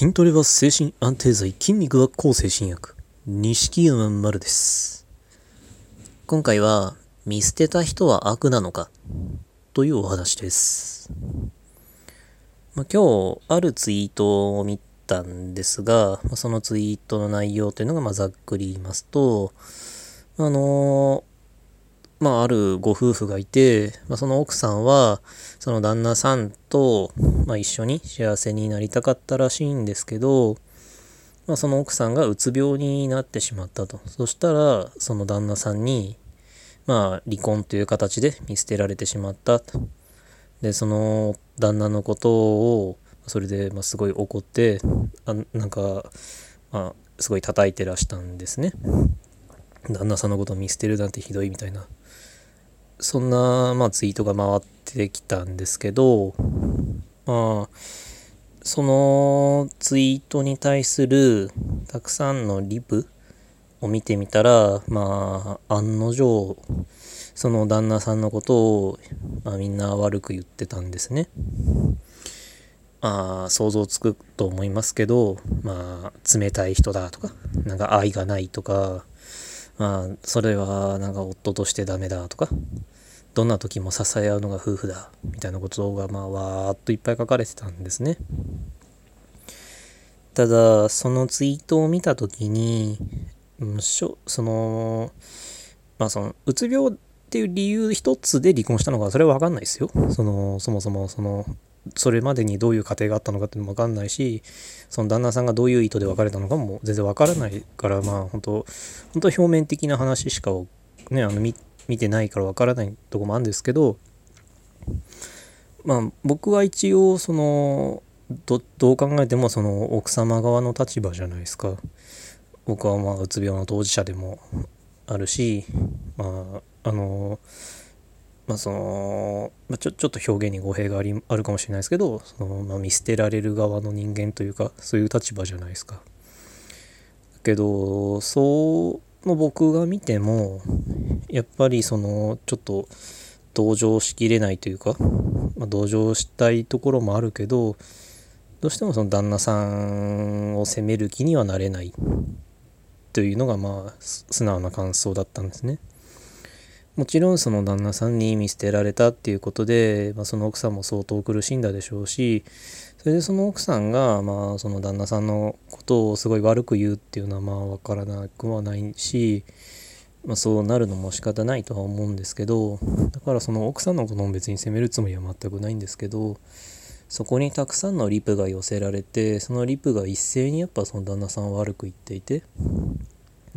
筋トレは精神安定剤、筋肉は抗精神薬。錦山丸です。今回は、見捨てた人は悪なのか？というお話です。まあ、今日、あるツイートを見たんですが、まあそのツイートの内容というのが、ま、ざっくり言いますと、あのまあ、あるご夫婦がいて、まあ、その奥さんは、その旦那さんと、まあ、一緒に幸せになりたかったらしいんですけど、まあ、その奥さんがうつ病になってしまったと。そしたら、その旦那さんに、まあ、離婚という形で見捨てられてしまったと。で、その旦那のことを、それで、ま、すごい怒って、あなんか、まあ、すごい叩いてらしたんですね。旦那さんのことを見捨てるなんてひどいみたいな。そんな、まあ、ツイートが回ってきたんですけど、まあ、そのツイートに対するたくさんのリプを見てみたら、まあ、案の定、その旦那さんのことを、まあ、みんな悪く言ってたんですね。まあ、想像つくと思いますけど、まあ、冷たい人だとか、なんか愛がないとか、まあ、それはなんか夫としてダメだとか、どんな時も支え合うのが夫婦だみたいなことがまあわーっといっぱい書かれてたんですね。ただ、そのツイートを見た時に、その、まあその、うつ病っていう理由一つで離婚したのか、それはわかんないですよ。その、そもそもその、それまでにどういう過程があったのかっていうのもわかんないし、その旦那さんがどういう意図で別れたのかも全然わからないから、まあ本当本当表面的な話しかね、あの見てないからわからないとこもあるんですけど、まあ僕は一応そのどどう考えてもその奥様側の立場じゃないですか。僕はまあうつ病の当事者でもあるし、まああのまあその、まあ、ちょちょっと表現に語弊がありあるかもしれないですけどその、まあ、見捨てられる側の人間というかそういう立場じゃないですか。けどそうの僕が見てもやっぱりそのちょっと同情しきれないというか、まあ、同情したいところもあるけどどうしてもその旦那さんを責める気にはなれないというのがまあ素直な感想だったんですね。もちろんその旦那さんに見捨てられたっていうことで、まあ、その奥さんも相当苦しんだでしょうしそれでその奥さんがまあその旦那さんのことをすごい悪く言うっていうのはまあ分からなくはないし、まあ、そうなるのも仕方ないとは思うんですけどだからその奥さんのことも別に責めるつもりは全くないんですけどそこにたくさんのリプが寄せられてそのリプが一斉にやっぱその旦那さんを悪く言っていて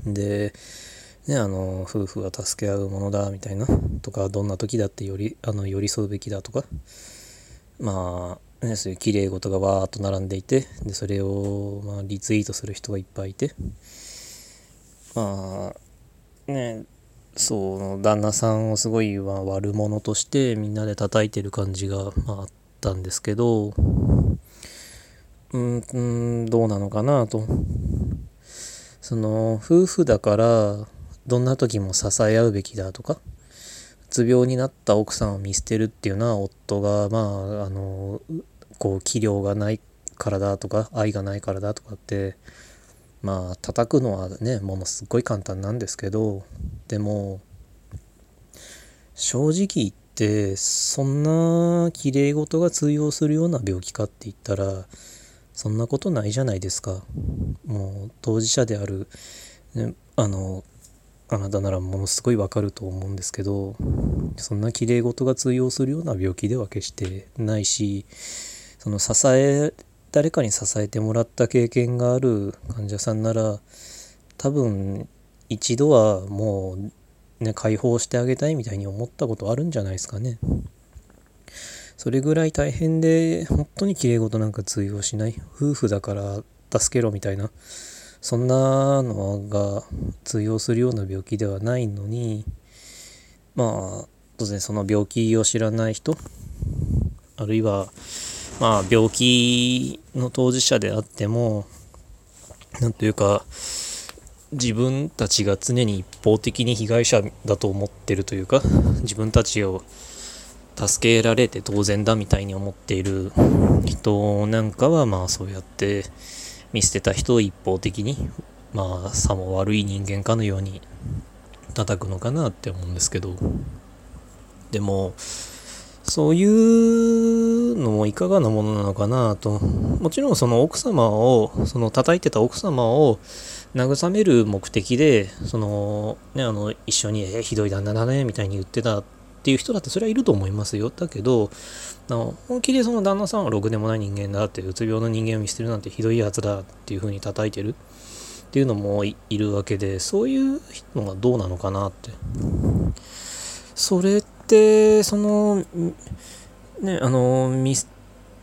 でね、あの夫婦は助け合うものだみたいなとかどんな時だってよりあの寄り添うべきだとか。まあ、ね、そういう綺麗事がわーっと並んでいてでそれを、まあ、リツイートする人がいっぱいいて。まあねその旦那さんをすごい、まあ、悪者としてみんなで叩いてる感じが、まあ、あったんですけどうんどうなのかなと。その夫婦だからどんな時も支え合うべきだとかうつ病になった奥さんを見捨てるっていうのは夫がまああのこう器量がないからだとか愛がないからだとかってまあ叩くのはねものすごい簡単なんですけどでも正直言ってそんな綺麗事が通用するような病気かって言ったらそんなことないじゃないですか。もう当事者である、ね、あのあなたならものすごいわかると思うんですけどそんな綺麗事が通用するような病気では決してないしその支え誰かに支えてもらった経験がある患者さんなら多分一度はもうね解放してあげたいみたいに思ったことあるんじゃないですかね。それぐらい大変で本当に綺麗事なんか通用しない夫婦だから助けろみたいなそんなのが通用するような病気ではないのにまあ当然その病気を知らない人あるいはまあ病気の当事者であってもなんというか自分たちが常に一方的に被害者だと思ってるというか自分たちを助けられて当然だみたいに思っている人なんかはまあそうやって見捨てた人を一方的にまあさも悪い人間かのように叩くのかなって思うんですけどでもそういうのもいかがなものなのかなともちろんその奥様をその叩いてた奥様を慰める目的でそのねあの一緒に「えひどい旦那だね」みたいに言ってたっていう人だってそれはいると思いますよ。だけど、の本気でその旦那さんはろくでもない人間だって、うつ病の人間を見捨てるなんてひどいやつだっていう風に叩いてるっていうのもいるわけで、そういうのがどうなのかなって。それって、その、ね、あの、見捨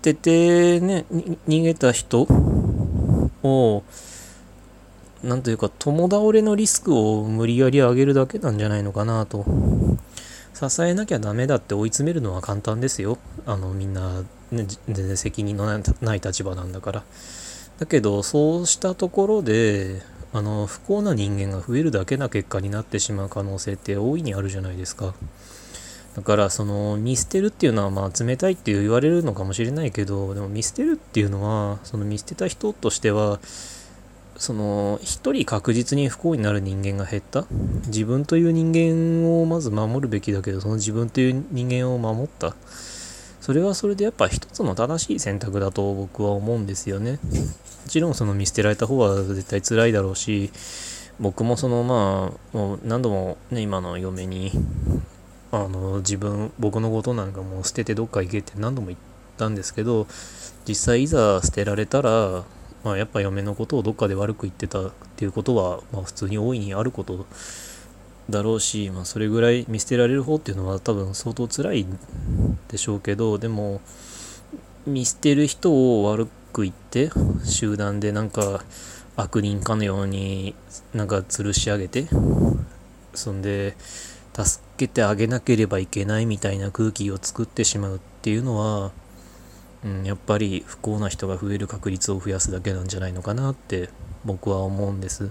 ててね、逃げた人を、なんというか、共倒れのリスクを無理やり上げるだけなんじゃないのかなと支えなきゃダメだって追い詰めるのは簡単ですよ。あの、みんな、ね、全然責任のない立場なんだから。だけど、そうしたところで、あの、不幸な人間が増えるだけな結果になってしまう可能性って大いにあるじゃないですか。だから、その、見捨てるっていうのは、まあ、冷たいって言われるのかもしれないけど、でも見捨てるっていうのは、その見捨てた人としては、その一人確実に不幸になる人間が減った？自分という人間をまず守るべきだけどその自分という人間を守った？それはそれでやっぱ一つの正しい選択だと僕は思うんですよね。もちろんその見捨てられた方は絶対辛いだろうし僕もそのまあもう何度もね今の嫁にあの自分僕のことなんかもう捨ててどっか行けって何度も言ったんですけど実際いざ捨てられたらまあ、やっぱ嫁のことをどっかで悪く言ってたっていうことは、まあ、普通に大いにあることだろうし、まあ、それぐらい見捨てられる方っていうのは多分相当辛いでしょうけどでも見捨てる人を悪く言って集団でなんか悪人かのようになんか吊るし上げてそんで助けてあげなければいけないみたいな空気を作ってしまうっていうのはうん、やっぱり不幸な人が増える確率を増やすだけなんじゃないのかなって僕は思うんです。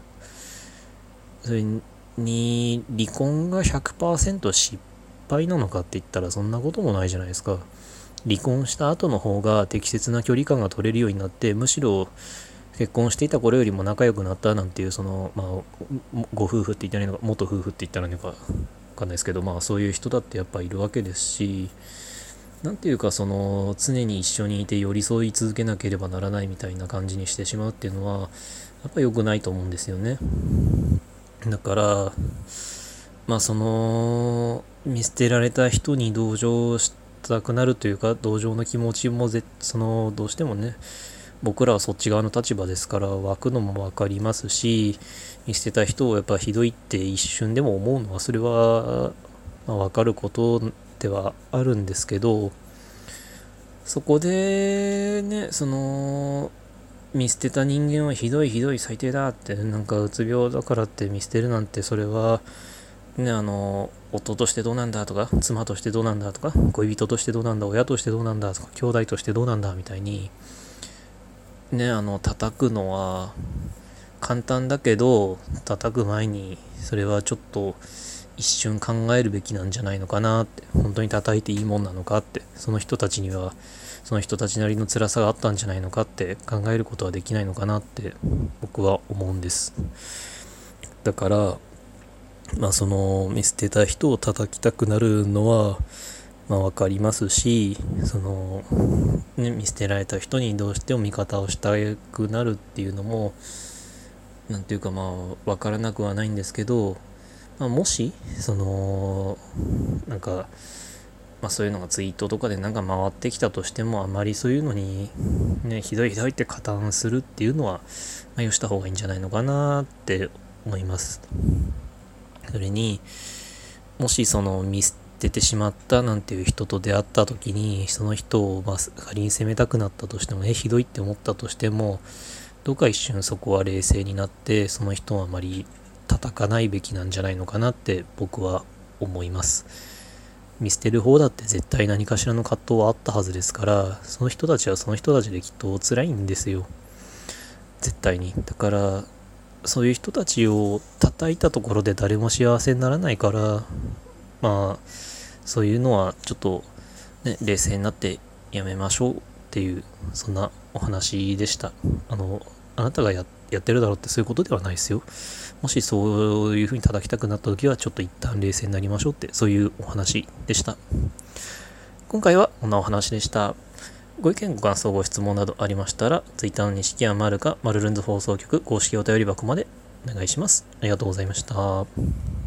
それに離婚が100%失敗なのかって言ったらそんなこともないじゃないですか。離婚した後の方が適切な距離感が取れるようになってむしろ結婚していた頃よりも仲良くなったなんていうそのまあご夫婦って言ったらいいのか元夫婦って言ったらいいのかわかんないですけどまあそういう人だってやっぱいるわけですし何ていうかその常に一緒にいて寄り添い続けなければならないみたいな感じにしてしまうっていうのはやっぱ良くないと思うんですよね。だからまあその見捨てられた人に同情したくなるというか同情の気持ちもぜそのどうしてもね僕らはそっち側の立場ですから湧くのも分かりますし見捨てた人をやっぱひどいって一瞬でも思うのはそれは、まあ、分かることではあるんですけどそこでねその見捨てた人間はひどいひどい最低だってなんかうつ病だからって見捨てるなんてそれはねあの夫としてどうなんだとか妻としてどうなんだとか恋人としてどうなんだ親としてどうなんだとか兄弟としてどうなんだみたいにねあの叩くのは簡単だけど叩く前にそれはちょっと一瞬考えるべきなんじゃないのかなって本当に叩いていいもんなのかってその人たちにはその人たちなりの辛さがあったんじゃないのかって考えることはできないのかなって僕は思うんです。だからまあその見捨てた人を叩きたくなるのはまあ分かりますしその、ね、見捨てられた人にどうしても味方をしたくなるっていうのも何ていうかまあ分からなくはないんですけどまあ、もし、その、なんか、まあ、そういうのがツイートとかでなんか回ってきたとしても、あまりそういうのに、ね、ひどいひどいって加担するっていうのは、まあ、よした方がいいんじゃないのかなって思います。それに、もしその見捨ててしまったなんていう人と出会った時に、その人をまあ仮に責めたくなったとしても、え、ひどいって思ったとしても、どうか一瞬そこは冷静になって、その人はあまり叩かないべきなんじゃないのかなって僕は思います。見捨てる方だって絶対何かしらの葛藤はあったはずですから、その人たちはその人たちできっと辛いんですよ。絶対に。だから、そういう人たちを叩いたところで誰も幸せにならないから、まあ、そういうのはちょっとね、冷静になってやめましょうっていう、そんなお話でした。あの、あなたがややってるだろうってそういうことではないですよ。もしそういうふうに叩きたくなった時は、ちょっと一旦冷静になりましょうって、そういうお話でした。今回はこんなお話でした。ご意見、ご感想、ご質問などありましたら、Twitter の錦山丸か、マルルンズ放送局公式お便り箱までお願いします。ありがとうございました。